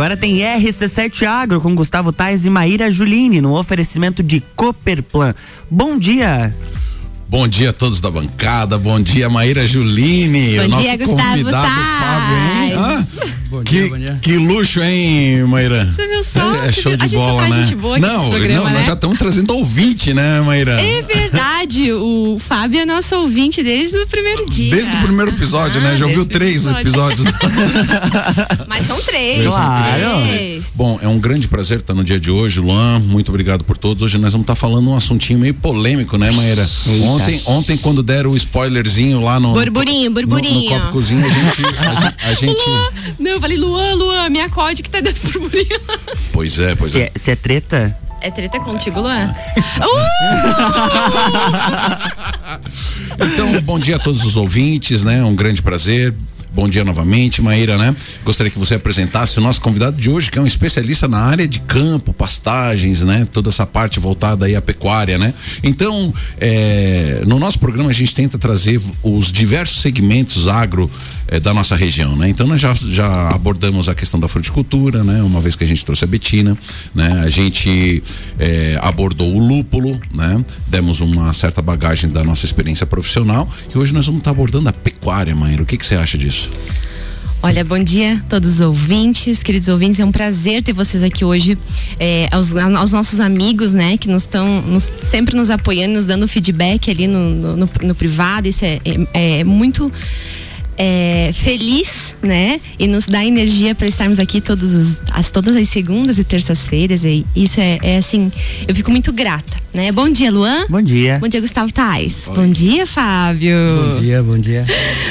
Agora tem RC7 Agro com Gustavo Tais e Maíra Juline no oferecimento de Cooperplan. Bom dia. Bom dia a todos da bancada, bom dia Maíra Juline, bom o nosso dia, Gustavo convidado Tais. Fábio, hein? Ah, Bom que, dia, bom dia. que luxo, hein, Maíra? Você viu só? É, é show viu? de bola, traz né? gente boa não, programa, não, né? nós já estamos trazendo ouvinte, né, Maíra? É verdade, o Fábio é nosso ouvinte desde o primeiro dia. Desde o primeiro episódio, Ah, né? Já ouviu três episódio. episódios. Mas são três. Claro. Três. Bom, é um grande prazer estar no dia de hoje, Luan. Muito obrigado por todos. Hoje nós vamos estar falando um assuntinho meio polêmico, né, Maíra? Ontem, ontem, quando deram o spoilerzinho lá no. Burburinho, no- burburinho. No, copo cozinha, a gente. A, gente- a gente- Luan, não, eu falei, Luan, Luan, me acode que tá dentro do burburinho. Pois é, pois Se é. é, se é treta? É treta contigo, Luan? Então, bom dia a todos os ouvintes, né? Um grande prazer. Bom dia novamente, Maíra, né? Gostaria que você apresentasse o nosso convidado de hoje, que é um especialista na área de campo, pastagens, né? Toda essa parte voltada aí à pecuária, né? Então, é, no nosso programa a gente tenta trazer os diversos segmentos agro é, da nossa região, né? Então nós já, já abordamos a questão da fruticultura, né? Uma vez que a gente trouxe a Betina, né? A gente é, abordou o lúpulo, né? Demos uma certa bagagem da nossa experiência profissional e hoje nós vamos estar abordando a pecuária, Maíra. O que que você acha disso? Olha, bom dia a todos os ouvintes, queridos ouvintes. É um prazer ter vocês aqui hoje, é, aos, aos nossos amigos, né, que nos estão sempre nos apoiando, nos dando feedback ali no, no, no- no privado. Isso é, é- é muito é, feliz, né? E nos dá energia para estarmos aqui todos os, as, todas as segundas e terças-feiras. E isso é, é assim, eu fico muito grata, né? Bom dia, Luan. Bom dia. Bom dia, Gustavo Tais. Bom dia, Fábio. Bom dia, bom dia.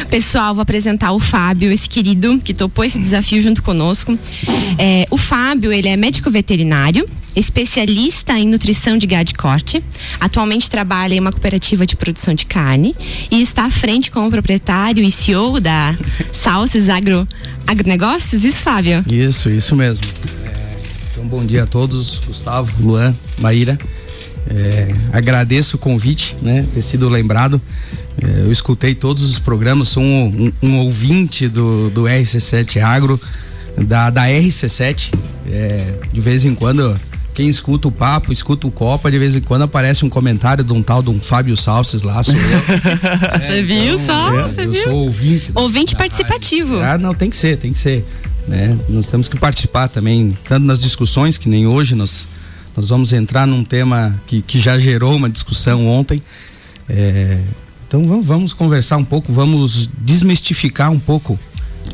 Pessoal, vou apresentar o Fábio, esse querido que topou esse desafio junto conosco. É, o Fábio, ele é médico veterinário, especialista em nutrição de gado de corte. Atualmente trabalha em uma cooperativa de produção de carne e está à frente como proprietário e CEO da Salses Agro, Agronegócios. Isso, Fábio? Isso, isso mesmo. É, então, bom dia a todos, Gustavo, Luan, Maíra. É, agradeço o convite, né? Ter sido lembrado. É, eu escutei todos os programas, sou um, um- um ouvinte do, do RC7 Agro, da, da RC7. É, de vez em quando, quem escuta o papo, escuta o Copa, de vez em quando aparece um comentário de um tal de um Fábio Salses lá, sou eu. Você viu só? É, Você eu viu? sou ouvinte. Ouvinte rádio. participativo. Ah, não, tem que ser, tem que ser. Né? Nós temos que participar também, tanto nas discussões, que nem hoje nós, nós vamos entrar num tema que, que já gerou uma discussão ontem. É, então vamos, vamos conversar um pouco, vamos desmistificar um pouco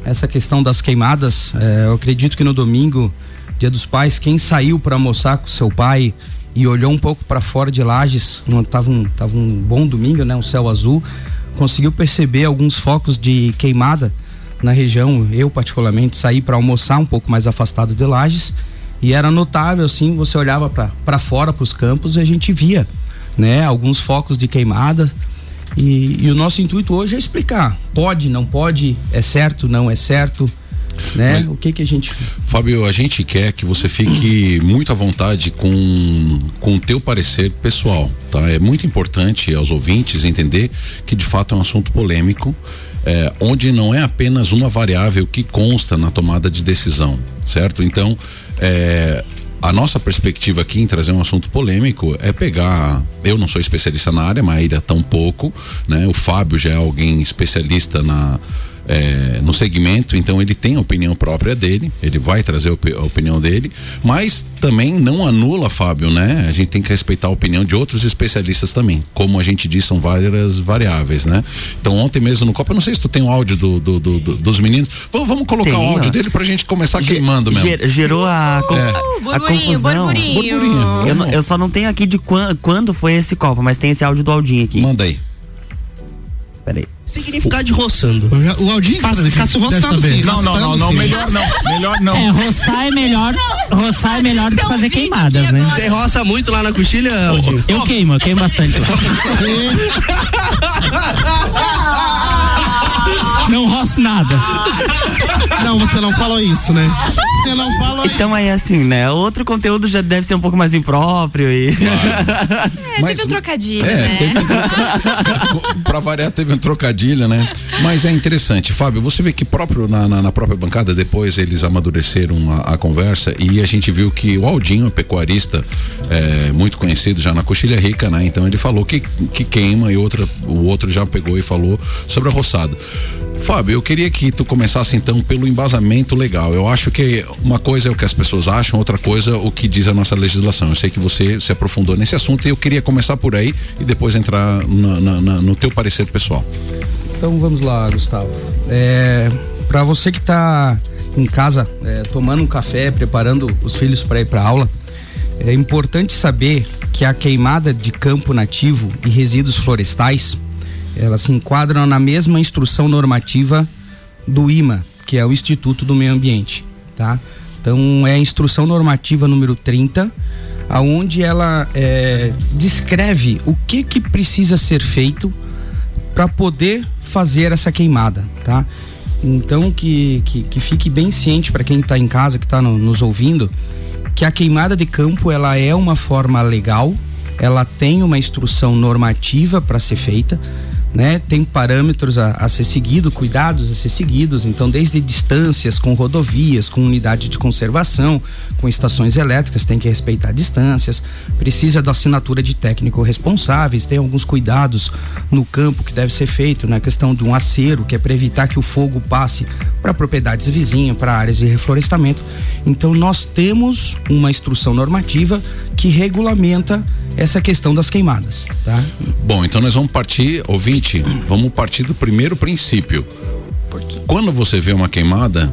essa questão das queimadas. É, eu acredito que no domingo, dia dos pais, quem saiu para almoçar com seu pai e olhou um pouco para fora de Lages, não tava um, tava um bom domingo, né, um céu azul, conseguiu perceber alguns focos de queimada na região. Eu particularmente saí para almoçar um pouco mais afastado de Lages e era notável assim, você olhava para fora para os campos e a gente via, né, alguns focos de queimada. E, e o nosso intuito hoje é explicar. Pode, não pode, é certo, não é certo, né? Mas- o que que a gente Fábio, a gente quer que você fique muito à vontade com, com o teu parecer pessoal, tá? É muito importante aos ouvintes entender que de fato é um assunto polêmico, é, onde não é apenas uma variável que consta na tomada de decisão, certo? Então, é, a nossa perspectiva aqui em trazer um assunto polêmico é pegar. Eu não sou especialista na área, Maíra tão pouco, né? O Fábio já é alguém especialista na. É, no segmento, então ele tem a opinião própria dele, ele vai trazer a opi- a opinião dele, mas também não anula, Fábio, né? A gente tem que respeitar a opinião de outros especialistas também. Como a gente disse, são várias variáveis, né? Então ontem mesmo no Copa, eu não sei se tu tem o áudio do, do- do- do- dos meninos. Vamos, vamos colocar o Tenho. áudio dele pra gente começar queimando mesmo. Ger- gerou a, co- É. a Burburinho, confusão. burburinho. Burburinho. Eu, não- eu só não tenho aqui de quan- quando foi esse copo, mas tem esse áudio do Aldinho aqui. Manda aí. Peraí. Significado de roçando. O Aldinho Passa, fica se roçando assim. Não, não, não, não, melhor não. Melhor não. É, roçar é melhor, roçar é melhor do que fazer queimadas, né? Você roça muito lá na coxilha, Aldinho? Eu queimo, eu queimo bastante lá. Não roço nada. Não, você não falou isso, né? Você não falou Então aí assim, né? Outro conteúdo já deve ser um pouco mais impróprio e. É, Mas- teve um trocadilho, É, né? teve um troca- pra variar, teve um trocadilho, né? Mas é interessante. Fábio, você vê que próprio na, na- na própria bancada, depois eles amadureceram a, a conversa e a gente viu que o Aldinho, pecuarista, é, muito conhecido já na Coxilha Rica, né? Então ele falou que, que queima e outra, o outro já pegou e falou sobre a roçada. Fábio, eu queria que tu começasse então pelo embasamento legal. Eu acho que uma coisa é o que as pessoas acham, outra coisa o que diz a nossa legislação. Eu sei que você se aprofundou nesse assunto e eu queria começar por aí e depois entrar na- na- na- no teu parecer pessoal. Então vamos lá, Gustavo. É, para você que está em casa é, tomando um café, preparando os filhos para ir para aula, é importante saber que a queimada de campo nativo e resíduos florestais, elas se enquadram na mesma instrução normativa do IMA, que é o Instituto do Meio Ambiente, tá? Então é a instrução normativa número 30, aonde ela é, descreve o que que precisa ser feito para poder fazer essa queimada, tá? Então que, que, que fique bem ciente para quem está em casa, que está nos ouvindo, que a queimada de campo ela é uma forma legal, ela tem uma instrução normativa para ser feita, né? Tem parâmetros a, a ser seguido, cuidados a ser seguidos, então desde distâncias com rodovias, com unidade de conservação, com estações elétricas, tem que respeitar distâncias, precisa da assinatura de técnico responsáveis, tem alguns cuidados no campo que deve ser feito na questão de um acero, que é para evitar que o fogo passe para propriedades vizinhas, para áreas de reflorestamento. Então nós temos uma instrução normativa que regulamenta essa questão das queimadas, tá? Bom, então nós vamos partir, ouvinte, vamos partir do primeiro princípio. Quando você vê uma queimada,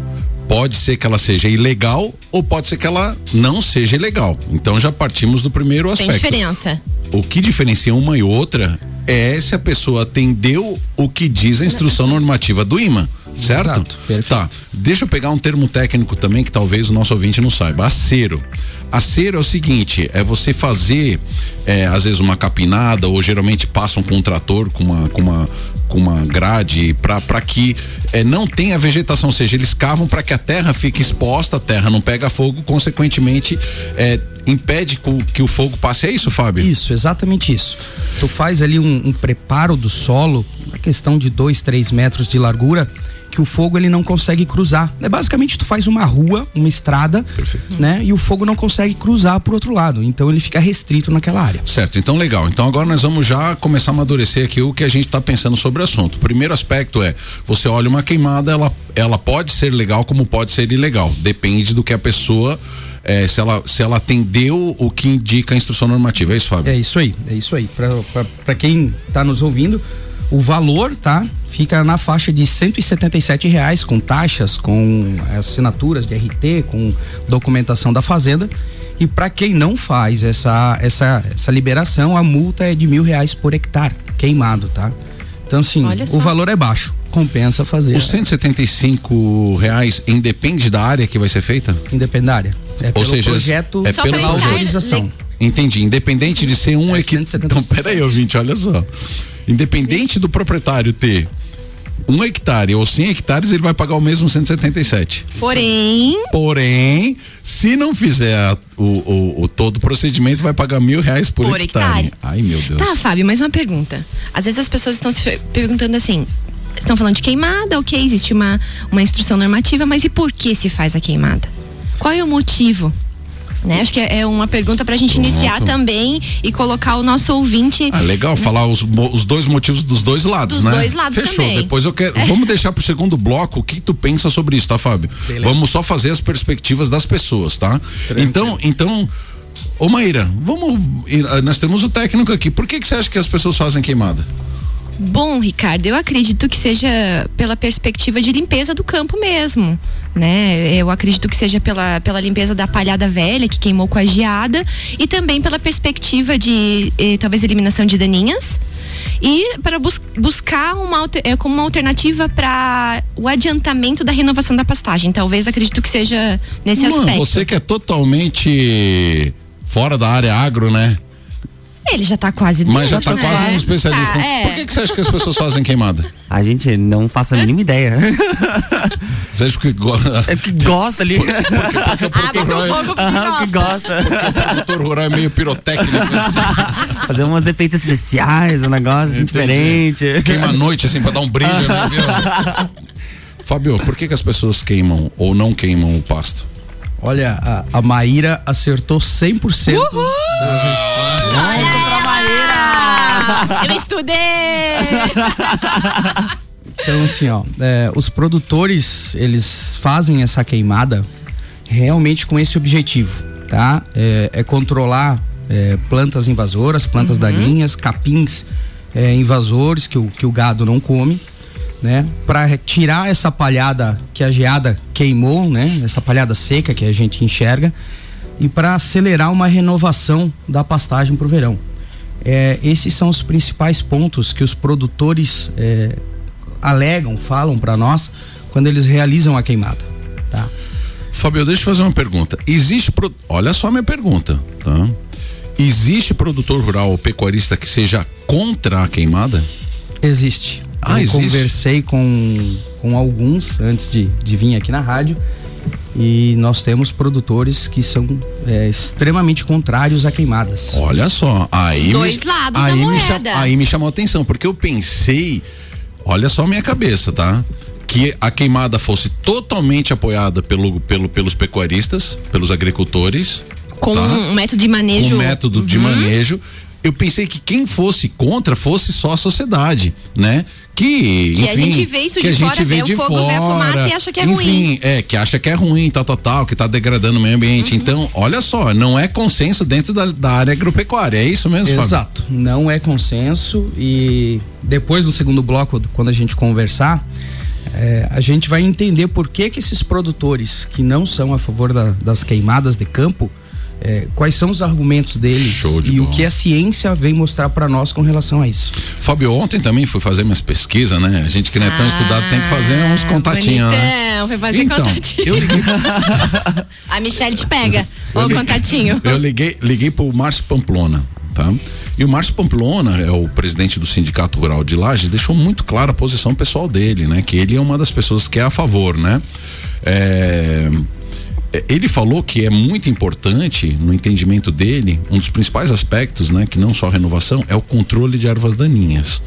pode ser que ela seja ilegal ou pode ser que ela não seja ilegal. Então já partimos do primeiro Tem aspecto. diferença. O que diferencia uma e outra é se a pessoa atendeu o que diz a instrução normativa do IMA, certo? Exato, perfeito. Tá. Deixa eu pegar um termo técnico também que talvez o nosso ouvinte não saiba. Acero. Acero é o seguinte, é você fazer é, às vezes uma capinada ou geralmente passam com um trator com uma com uma com uma grade para que é, não tenha vegetação, ou seja, eles cavam para que a terra fique exposta, a terra não pega fogo, consequentemente é, impede que o fogo passe. É isso, Fábio? Isso, exatamente isso. Tu faz ali um, um preparo do solo, uma questão de dois, três metros de largura, que o fogo ele não consegue cruzar. É basicamente tu faz uma rua, uma estrada, Perfeito. né? E o fogo não consegue cruzar pro outro lado. Então ele fica restrito naquela área. Certo, então legal. Então agora nós vamos já começar a amadurecer aqui o que a gente está pensando sobre o assunto. O primeiro aspecto é: você olha uma queimada, ela, ela pode ser legal como pode ser ilegal. Depende do que a pessoa. eh, se, ela, se ela atendeu o que indica a instrução normativa. É isso, Fábio? É isso aí, é isso aí. Para quem tá nos ouvindo, o valor, tá? Fica na faixa de 177 reais com taxas, com assinaturas de RT, com documentação da fazenda. E para quem não faz essa, essa, essa liberação, a multa é de mil reais por hectare queimado, tá? Então, sim, o valor é baixo. Compensa fazer. Os 175 reais independe da área que vai ser feita? Independária. É Ou pelo seja, projeto é estar autorização. Entendi. Independente de ser um É hectare. 175. Então, peraí, ouvinte, olha só. Independente do proprietário ter um hectare ou 100 hectares, ele vai pagar o mesmo 177. Porém, Porém, se não fizer a- o, o, o todo o procedimento, vai pagar mil reais por, Por hectare. hectare. Ai, meu Deus. Tá, Fábio, mais uma pergunta. Às vezes as pessoas estão se perguntando assim. Estão falando de queimada, ok, existe uma, uma instrução normativa, mas e por que se faz a queimada? Qual é o motivo? Né? Acho que é é uma pergunta pra gente Pronto. iniciar também e colocar o nosso ouvinte. Ah, legal, falar os, os dois motivos dos dois lados, Dos né? dois lados Fechou. também. Depois eu quero. Vamos deixar pro segundo bloco o que tu pensa sobre isso, tá, Fábio? Beleza. Vamos só fazer as perspectivas das pessoas, tá? Então, então. Ô Maíra, vamos. ir- ah, Nós temos o técnico aqui. Por que, que você acha que as pessoas fazem queimada? Bom, Ricardo, eu acredito que seja pela perspectiva de limpeza do campo mesmo, né? Eu acredito que seja pela, pela limpeza da palhada velha que queimou com a geada e também pela perspectiva de eh, talvez eliminação de daninhas e para bus buscar uma eh, como uma alternativa para o adiantamento da renovação da pastagem. Talvez acredito que seja nesse Mano, aspecto. você que é totalmente fora da área agro, né? Ele já tá quase Mas já dentro, tá né? quase um especialista. Tá, é. Por que, que você acha que as pessoas fazem queimada? A gente não faça a mínima ideia. Você acha que gosta? É que gosta ali. Porque, porque o Ah, é, fogo porque Aham, que gosta. gosta. o produtor rural é meio pirotécnico. Assim, Fazer uns efeitos especiais, um negócio assim, Entendi. diferente. Queima a noite, assim, pra dar um brilho, né? Fábio, por que, que as pessoas queimam ou não queimam o pasto? Olha, a, a Maíra acertou 100% das respostas. Ah, eu estudei! Então, assim, ó, é, os produtores, eles fazem essa queimada realmente com esse objetivo, tá? É, é controlar é, plantas invasoras, plantas daninhas, capins é, invasores que o, que o gado não come, né? Para tirar essa palhada que a geada queimou, né? Essa palhada seca que a gente enxerga e para acelerar uma renovação da pastagem para o verão. É, esses são os principais pontos que os produtores é, alegam, falam para nós quando eles realizam a queimada, tá? Fábio, deixa eu fazer uma pergunta. Existe. Pro... Olha só a minha pergunta, tá? Existe produtor rural ou pecuarista que seja contra a queimada? Existe. Ah, Eu existe? conversei com, com alguns antes de, de vir aqui na rádio e nós temos produtores que são é, extremamente contrários a queimadas. Olha só, aí Dois me, lados da aí me, moeda. aí me chamou a atenção, porque eu pensei, olha só a minha cabeça, tá? Que a queimada fosse totalmente apoiada pelo, pelo, pelos pecuaristas, pelos agricultores, Com tá? um método de manejo. com método de Uhum. manejo. Eu pensei que quem fosse contra fosse só a sociedade, né? Que, Que a enfim, gente vê isso que a de gente fora, vê vê o de fogo, fora, vê a fumaça e acha que é enfim, ruim. é, que acha que é ruim, tal, tal, tal, que tá degradando o meio ambiente. Uhum. Então, olha só, não é consenso dentro da, da área agropecuária, é isso mesmo, Fábio? Exato, não é consenso e depois no segundo bloco, quando a gente conversar, é, a gente vai entender por que que esses produtores que não são a favor da- das queimadas de campo, é, quais são os argumentos deles Show de e o que a ciência vem mostrar para nós com relação a isso. Fábio, ontem também fui fazer minhas pesquisas, né? A gente que não é tão estudado tem que fazer uns contatinhos, né? Ah, foi fazer Então, contatinho. eu liguei, A Michelle te pega. Ô, Eu liguei- contatinho. Eu liguei, liguei pro Márcio Pamplona, tá? E o Márcio Pamplona é o presidente do Sindicato Rural de Lages, deixou muito clara a posição pessoal dele, né? Que ele é uma das pessoas que é a favor, né? É, é, ele falou que é muito importante, no entendimento dele, um dos principais aspectos, né, que não só a renovação, é o controle de ervas daninhas.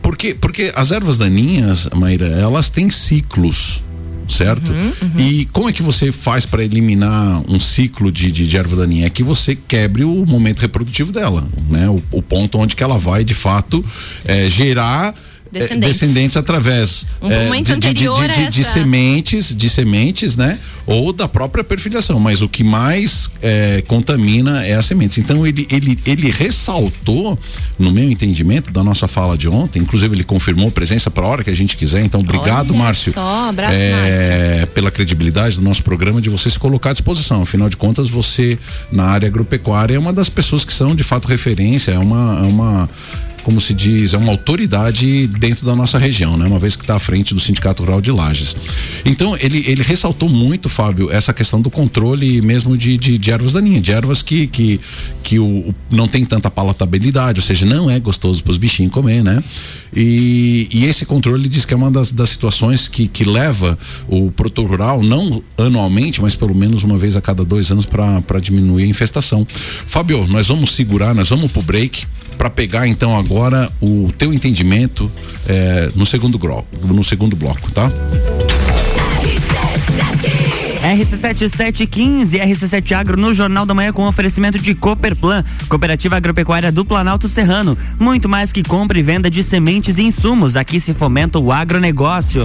Porque, porque as ervas daninhas, Maíra, elas têm ciclos. Certo? E como é que você faz para eliminar um ciclo de, de, de erva daninha? É que você quebre o momento reprodutivo dela, né? O, o ponto onde que ela vai, de fato, é, gerar é, Descendentes. descendentes através Um é, de, de, de, anterior a de, essa- sementes, de sementes, né? Ou da própria perfilhação. Mas o que mais é, contamina é as sementes. Então ele, ele, ele ressaltou, no meu entendimento, da nossa fala de ontem, inclusive ele confirmou presença para a hora que a gente quiser. Então, obrigado, Olha Márcio. só, abraço, é, Pela credibilidade do nosso programa de você se colocar à disposição. Afinal de contas, você, na área agropecuária, é uma das pessoas que são de fato referência, é uma. É uma como se diz, é uma autoridade dentro da nossa região, né? Uma vez que está à frente do Sindicato Rural de Lages. Então, ele, ele ressaltou muito, Fábio, essa questão do controle mesmo de, de, de ervas daninhas, de ervas que, que, que o, o- não tem tanta palatabilidade, ou seja, não é gostoso para os bichinhos comer, né? E, e esse controle ele diz que é uma das, das situações que, que leva o produtor rural, não anualmente, mas pelo menos uma vez a cada dois anos para diminuir a infestação. Fábio, nós vamos segurar, nós vamos pro break para pegar então agora o teu entendimento eh, no segundo bloco, no segundo bloco, tá? RC7715, RC7 Agro no Jornal da Manhã com oferecimento de Cooperplan, Cooperativa Agropecuária do Planalto Serrano. Muito mais que compra e venda de sementes e insumos. Aqui se fomenta o agronegócio.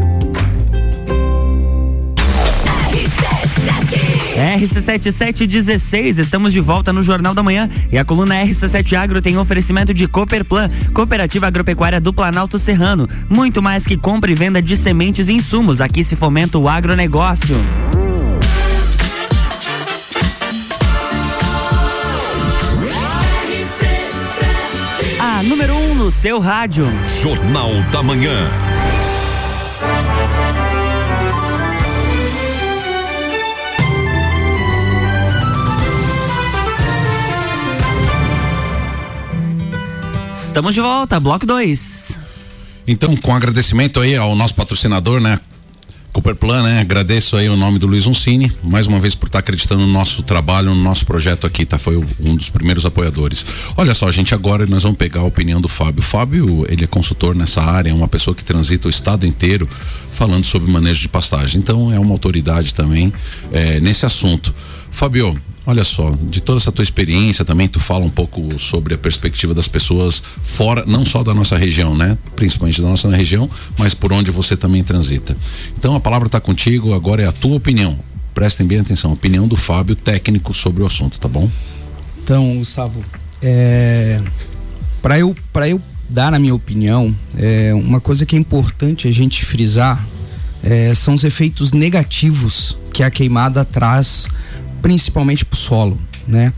RC7716, estamos de volta no Jornal da Manhã e a coluna RC7 Agro tem oferecimento de Cooperplan, Cooperativa Agropecuária do Planalto Serrano. Muito mais que compra e venda de sementes e insumos, aqui se fomenta o agronegócio. A número 1 um no seu rádio. Jornal da Manhã. Estamos de volta, bloco 2. Então, com agradecimento aí ao nosso patrocinador, né? Cooperplan, né? Agradeço aí o nome do Luiz Uncini, mais uma vez por estar acreditando no nosso trabalho, no nosso projeto aqui, tá? Foi um dos primeiros apoiadores. Olha só, gente, agora nós vamos pegar a opinião do Fábio. Fábio, ele é consultor nessa área, é uma pessoa que transita o estado inteiro falando sobre manejo de pastagem. Então, é uma autoridade também é, nesse assunto. Fábio, Olha só, de toda essa tua experiência também, tu fala um pouco sobre a perspectiva das pessoas fora, não só da nossa região, né? Principalmente da nossa região, mas por onde você também transita. Então a palavra está contigo, agora é a tua opinião. Prestem bem atenção, opinião do Fábio, técnico sobre o assunto, tá bom? Então, Gustavo, é, para eu, eu dar a minha opinião, é, uma coisa que é importante a gente frisar é, são os efeitos negativos que a queimada traz principalmente para o solo, né?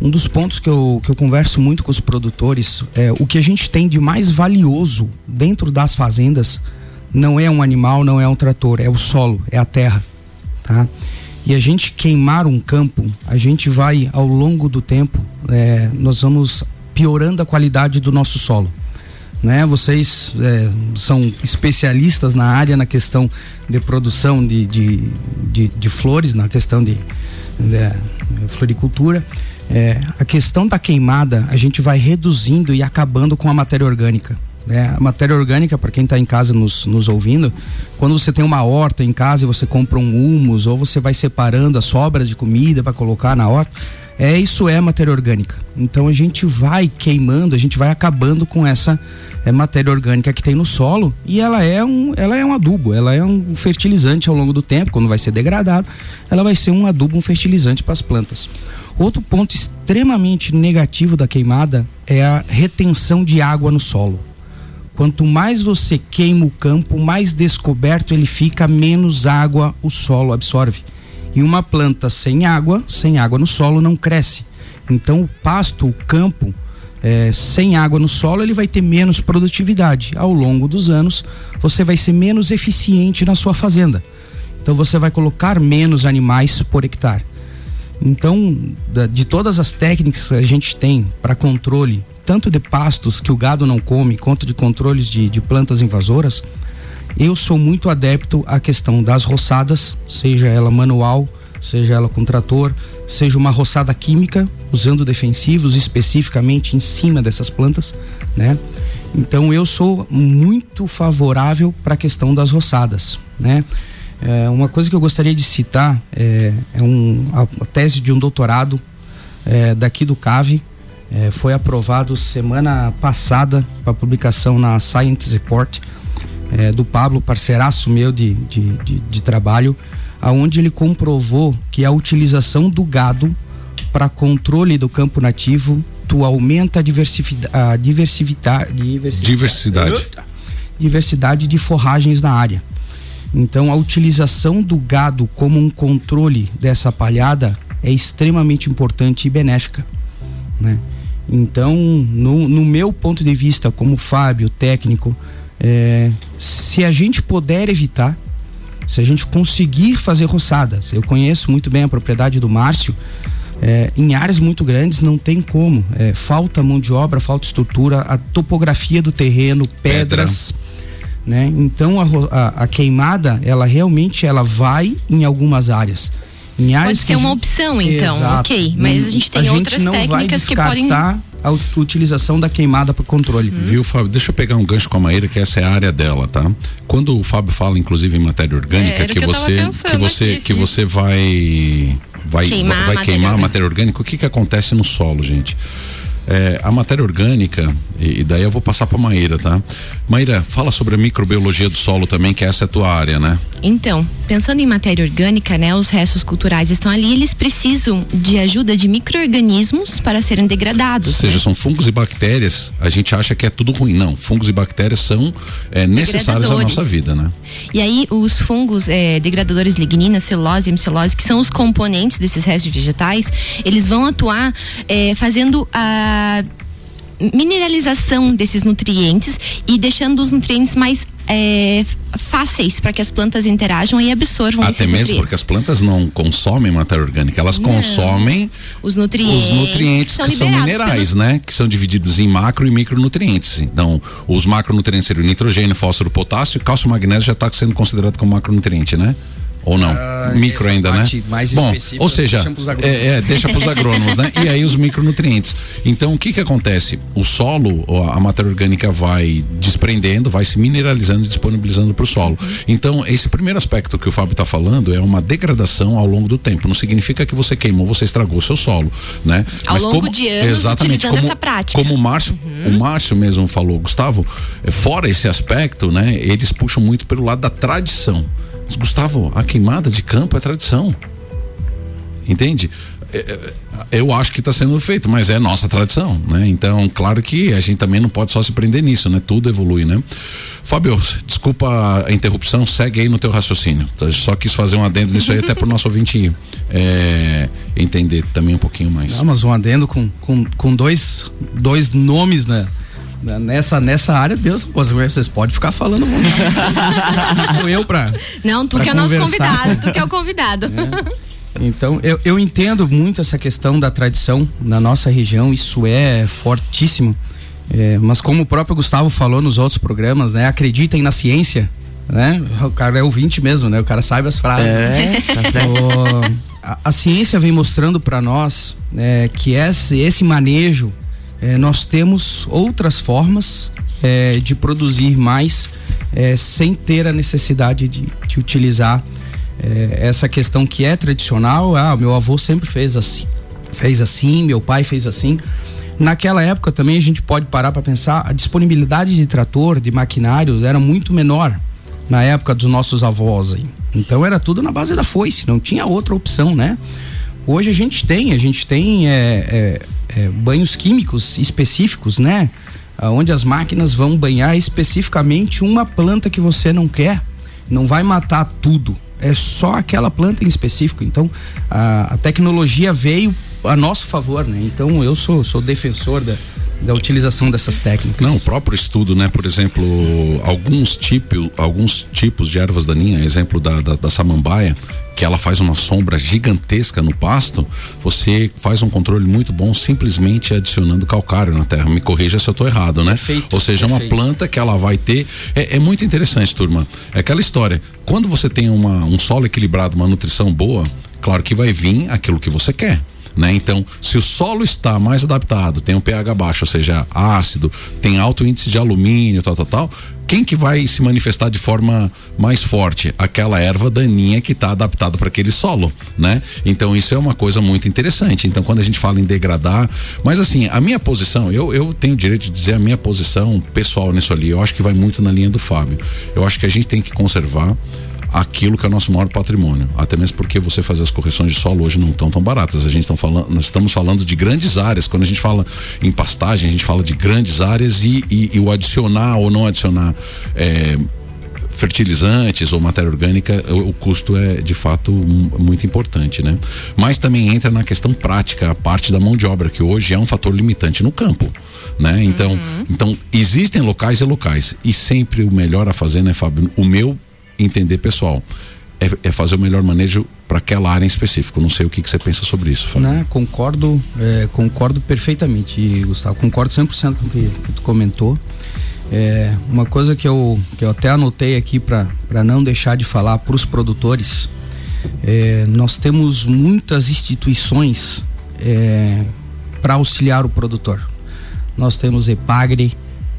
Um dos pontos que eu, que eu converso muito com os produtores é o que a gente tem de mais valioso dentro das fazendas não é um animal, não é um trator, é o solo, é a terra, tá? E a gente queimar um campo, a gente vai ao longo do tempo, é, nós vamos piorando a qualidade do nosso solo. Né? Vocês é, são especialistas na área na questão de produção de, de, de, de flores, na questão de, da floricultura, é, a questão da queimada a gente vai reduzindo e acabando com a matéria orgânica. Né? A matéria orgânica, para quem está em casa nos, nos ouvindo, quando você tem uma horta em casa e você compra um humus ou você vai separando as sobras de comida para colocar na horta, é isso é matéria orgânica. Então a gente vai queimando, a gente vai acabando com essa é, matéria orgânica que tem no solo e ela é um, ela é um adubo, ela é um fertilizante ao longo do tempo, quando vai ser degradado, ela vai ser um adubo, um fertilizante para as plantas. Outro ponto extremamente negativo da queimada é a retenção de água no solo. Quanto mais você queima o campo, mais descoberto ele fica, menos água o solo absorve. E uma planta sem água, sem água no solo, não cresce. Então o pasto, o campo, é, sem água no solo, ele vai ter menos produtividade. Ao longo dos anos, você vai ser menos eficiente na sua fazenda. Então você vai colocar menos animais por hectare. Então, de todas as técnicas que a gente tem para controle, tanto de pastos que o gado não come, quanto de controles de, de plantas invasoras, eu sou muito adepto à questão das roçadas, seja ela manual, seja ela com trator, seja uma roçada química, usando defensivos especificamente em cima dessas plantas, né? Então eu sou muito favorável para a questão das roçadas, né? É, uma coisa que eu gostaria de citar é, é um, a, a, tese de um doutorado é, daqui do CAVE, é, foi aprovado semana passada para publicação na Science Report é, do Pablo, parceiraço meu de, de, de, de trabalho, aonde ele comprovou que a utilização do gado para controle do campo nativo tu aumenta a, a diversidade, diversidade diversidade de forragens na área. Então a utilização do gado como um controle dessa palhada é extremamente importante e benéfica, né? Então, no, no meu ponto de vista, como Fábio, técnico, é, se a gente puder evitar, se a gente conseguir fazer roçadas, eu conheço muito bem a propriedade do Márcio, é, em áreas muito grandes não tem como. É, falta mão de obra, falta estrutura, a topografia do terreno, pedras. Pedra. Né? Então a, a, a, queimada, ela realmente ela vai em algumas áreas. Em áreas Pode ser uma opção, então, Exato. ok. Mas a gente tem a outras gente técnicas que podem a utilização da queimada para controle. Hum. Viu, Fábio? Deixa eu pegar um gancho com a Maíra, que essa é a área dela, tá? Quando o Fábio fala, inclusive, em matéria orgânica, é, que, que, você, que você, aqui, que você vai vai queimar, vai, queimar a matéria orgânica, o que que acontece no solo, gente? É, a matéria orgânica, e, e, daí eu vou passar para Maíra, tá? Maíra, fala sobre a microbiologia do solo também, que essa é a tua área, né? Então, pensando em matéria orgânica, né, os restos culturais estão ali, eles precisam de ajuda de micro-organismos para serem degradados. Ou seja, né? são fungos e bactérias. A gente acha que é tudo ruim. Não, fungos e bactérias são é, necessários à nossa vida, né? E aí, os fungos eh, degradadores lignina, celulose e hemicellose, que são os componentes desses restos vegetais, eles vão atuar eh, fazendo a mineralização desses nutrientes e deixando os nutrientes mais eh, fáceis para que as plantas interajam e absorvam Até mesmo nutrientes. porque as plantas não consomem matéria orgânica, elas Não. consomem Os nutrientes, os nutrientes que são liberados minerais, pelos- né? Que são divididos em macro e micronutrientes. Então, os macronutrientes seriam nitrogênio, fósforo, potássio, cálcio, magnésio já está sendo considerado como macronutriente, né? Ou não? Ah, Micro ainda, né? mais Bom, ou seja, deixa pros agrônomos. é, é, deixa para os agrônomos, né? E aí os micronutrientes. Então, o que que acontece? O solo, a matéria orgânica vai desprendendo, vai se mineralizando e disponibilizando para o solo. Então, esse primeiro aspecto que o Fábio está falando é uma degradação ao longo do tempo. Não significa que você queimou, você estragou o seu solo, né? Ao longo de anos, exatamente, utilizando como, essa prática. Como o Márcio, o Márcio mesmo falou, Gustavo, é, fora esse aspecto, né? Eles puxam muito pelo lado da tradição. Gustavo, a queimada de campo é tradição. Entende? É, é, Eu acho que está sendo feito, mas é nossa tradição, né? Então, claro que a gente também não pode só se prender nisso, né? Tudo evolui, né? Fábio, desculpa a interrupção, segue aí no teu raciocínio. Tá? Só quis fazer um adendo nisso aí até para o nosso ouvinte é, entender também um pouquinho mais. Não, mas um adendo com, com, com dois, dois nomes, né? Nessa, nessa área, Deus, vocês podem ficar falando. Sou eu pra. Não, tu pra que é o nosso convidado, tu que é o convidado. Então, eu, eu entendo muito essa questão da tradição na nossa região, isso é fortíssimo. É, mas como o próprio Gustavo falou nos outros programas, né? Acreditem na ciência, né? O cara é ouvinte mesmo, né? O cara sabe as frases. É, tá certo. O- a, a ciência vem mostrando para nós é, que esse, esse manejo é, nós temos outras formas é, de produzir mais é, sem ter a necessidade de, de utilizar é, essa questão que é tradicional. Ah, meu avô sempre fez assim, fez assim, meu pai fez assim. Naquela época também a gente pode parar para pensar a disponibilidade de trator, de maquinários era muito menor na época dos nossos avós aí. Então era tudo na base da foice, não tinha outra opção, né? Hoje a gente tem, a gente tem é, é, é, banhos químicos específicos, né? Onde as máquinas vão banhar especificamente uma planta que você não quer. Não vai matar tudo, é só aquela planta em específico. Então a, a tecnologia veio a nosso favor, né? Então eu sou, sou defensor da, da utilização dessas técnicas. Não, o próprio estudo, né? Por exemplo, alguns tipos, alguns tipos de ervas daninhas, exemplo da, da, da samambaia, que ela faz uma sombra gigantesca no pasto, você faz um controle muito bom simplesmente adicionando calcário na terra. Me corrija se eu estou errado, né? Perfeito, Ou seja, uma planta que ela vai ter. É, é muito interessante, turma. É aquela história. Quando você tem uma, um solo equilibrado, uma nutrição boa, claro que vai vir aquilo que você quer. Né? Então, se o solo está mais adaptado, tem um pH baixo, ou seja, ácido, tem alto índice de alumínio, tal, tal, tal, quem que vai se manifestar de forma mais forte? Aquela erva daninha que está adaptada para aquele solo, né? Então isso é uma coisa muito interessante. Então quando a gente fala em degradar, mas assim, a minha posição, eu, eu tenho o direito de dizer a minha posição pessoal nisso ali. Eu acho que vai muito na linha do Fábio. Eu acho que a gente tem que conservar aquilo que é o nosso maior patrimônio. Até mesmo porque você fazer as correções de solo hoje não estão tão baratas. A gente tão falando, nós estamos falando de grandes áreas. Quando a gente fala em pastagem, a gente fala de grandes áreas e, e- e o adicionar ou não adicionar é, fertilizantes ou matéria orgânica, o, custo é de fato muito importante, né? Mas também entra na questão prática, a parte da mão de obra, que hoje é um fator limitante no campo, né? Então, então existem locais e locais. E sempre o melhor a fazer, né, Fábio? O meu entender pessoal é, é fazer o melhor manejo para aquela área em específico. Não sei o que, que você pensa sobre isso, Fábio. Né? Concordo, é, concordo perfeitamente, Gustavo. Concordo 100% com o que, que tu comentou. É, uma coisa que eu, que eu até anotei aqui para não deixar de falar para os produtores: é, nós temos muitas instituições para auxiliar o produtor. Nós temos EPAGRE,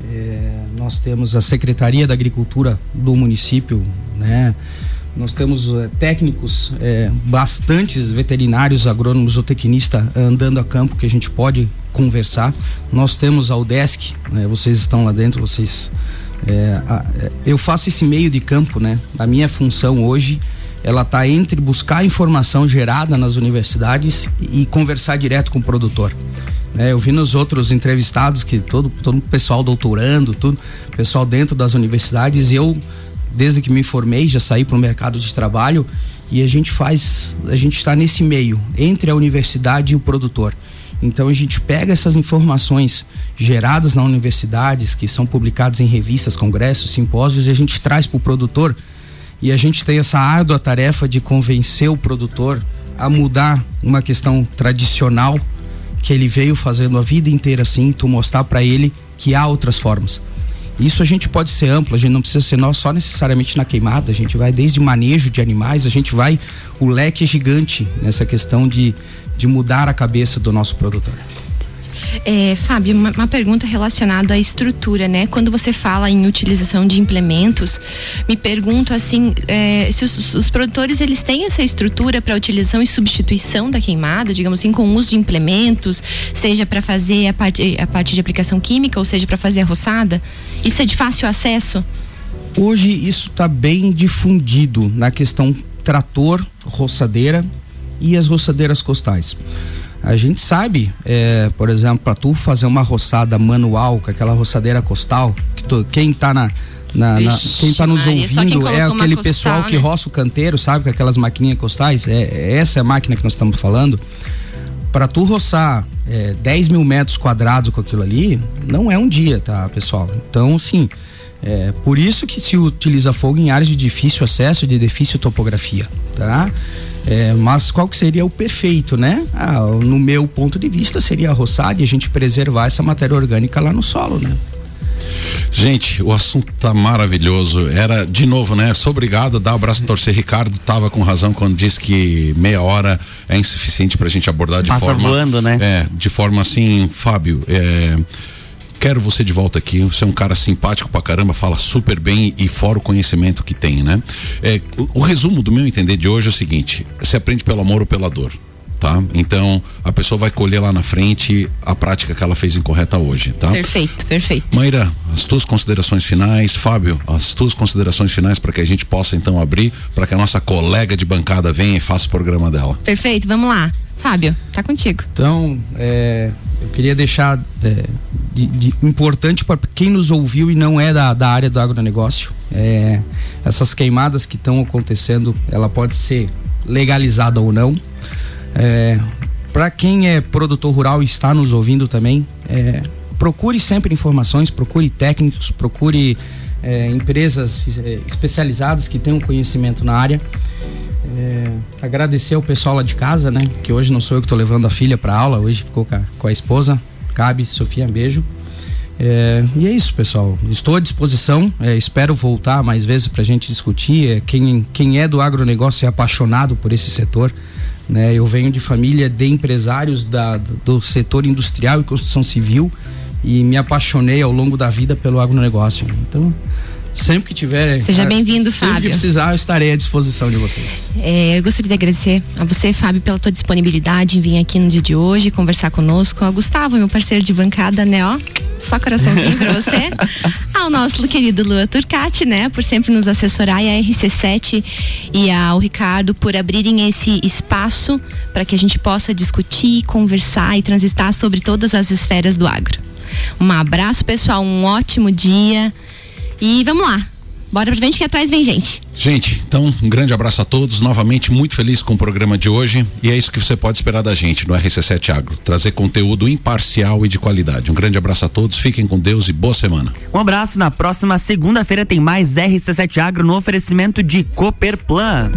é, nós temos a Secretaria da Agricultura do município, né? Nós temos eh, técnicos, eh, bastantes veterinários, agrônomos, zootecnistas andando a campo que a gente pode conversar. Nós temos a UDESC, né? vocês estão lá dentro, vocês É, a, é, eu faço esse meio de campo, né? A minha função hoje ela está entre buscar informação gerada nas universidades e, e conversar direto com o produtor. É, eu vi nos outros entrevistados que todo todo o pessoal doutorando, tudo pessoal dentro das universidades e eu desde que me formei já saí para o mercado de trabalho e a gente faz a gente está nesse meio entre a universidade e o produtor. Então a gente pega essas informações geradas na universidades, que são publicadas em revistas, congressos, simpósios, e a gente traz para o produtor. E a gente tem essa árdua tarefa de convencer o produtor a mudar uma questão tradicional que ele veio fazendo a vida inteira assim, tu mostrar para ele que há outras formas. Isso a gente pode ser amplo, a gente não precisa ser só necessariamente na queimada, a gente vai desde manejo de animais, a gente vai, o leque é gigante nessa questão de, de mudar a cabeça do nosso produtor. É, Fábio, uma, uma, pergunta relacionada à estrutura, né? Quando você fala em utilização de implementos, me pergunto assim, é, se os, os, produtores eles têm essa estrutura para utilização e substituição da queimada, digamos assim, com uso de implementos, seja para fazer a parte, a parte de aplicação química ou seja para fazer a roçada? Isso é de fácil acesso? Hoje isso está bem difundido na questão trator, roçadeira e as roçadeiras costais. A gente sabe, é, por exemplo, para tu fazer uma roçada manual com aquela roçadeira costal, que tu, quem está na, na, na, quem está nos Maria, ouvindo é aquele costal, pessoal né? que roça o canteiro, sabe, com aquelas maquininhas costais. É, é, essa é a máquina que nós estamos falando. Para tu roçar é, 10 mil metros quadrados com aquilo ali, não é um dia, tá, pessoal? Então, sim. É, por isso que se utiliza fogo em áreas de difícil acesso, de difícil topografia, tá? É, mas qual que seria o perfeito, né? Ah, no meu ponto de vista seria a roçada e a gente preservar essa matéria orgânica lá no solo, né? Gente, o assunto tá maravilhoso. Era, de novo, né? Sou obrigado a dar o abraço torcer. Ricardo tava com razão quando disse que meia hora é insuficiente pra gente abordar de Passa forma. voando, né? É, de forma assim, Fábio, é quero você de volta aqui. Você é um cara simpático pra caramba, fala super bem e fora o conhecimento que tem, né? É, o, o, resumo do meu entender de hoje é o seguinte: se aprende pelo amor ou pela dor. Tá? Então a pessoa vai colher lá na frente a prática que ela fez incorreta hoje, tá? Perfeito, perfeito. Maíra, as tuas considerações finais, Fábio, as tuas considerações finais para que a gente possa então abrir para que a nossa colega de bancada venha e faça o programa dela. Perfeito, vamos lá. Fábio, tá contigo. Então, é, eu queria deixar é, de, de importante para quem nos ouviu e não é da, da área do agronegócio. É, essas queimadas que estão acontecendo, ela pode ser legalizada ou não. É, para quem é produtor rural e está nos ouvindo também, é, procure sempre informações, procure técnicos, procure é, empresas é, especializadas que tenham conhecimento na área. É, agradecer ao pessoal lá de casa, né? Que hoje não sou eu que estou levando a filha para aula, hoje ficou com a, com a esposa. Cabe, Sofia, um beijo. É, e é isso, pessoal. Estou à disposição. É, espero voltar mais vezes para a gente discutir. É, quem, quem é do agronegócio é apaixonado por esse setor. Né? Eu venho de família de empresários da, do setor industrial e construção civil e me apaixonei ao longo da vida pelo agronegócio. Então, Sempre que tiver. Seja bem-vindo, Fábio. Sempre que precisar, eu estarei à disposição de vocês. É, eu gostaria de agradecer a você, Fábio, pela tua disponibilidade em vir aqui no dia de hoje conversar conosco. Ao Gustavo, meu parceiro de bancada, né? Ó, só coraçãozinho pra você. Ao nosso querido Lua Turcati, né? Por sempre nos assessorar e a RC7 e ao Ricardo por abrirem esse espaço para que a gente possa discutir, conversar e transitar sobre todas as esferas do agro. Um abraço, pessoal. Um ótimo dia. E vamos lá. Bora pra frente que atrás vem gente. Gente, então um grande abraço a todos. Novamente, muito feliz com o programa de hoje. E é isso que você pode esperar da gente no RC7 Agro. Trazer conteúdo imparcial e de qualidade. Um grande abraço a todos, fiquem com Deus e boa semana. Um abraço. Na próxima segunda-feira tem mais RC7 Agro no oferecimento de Cooperplan.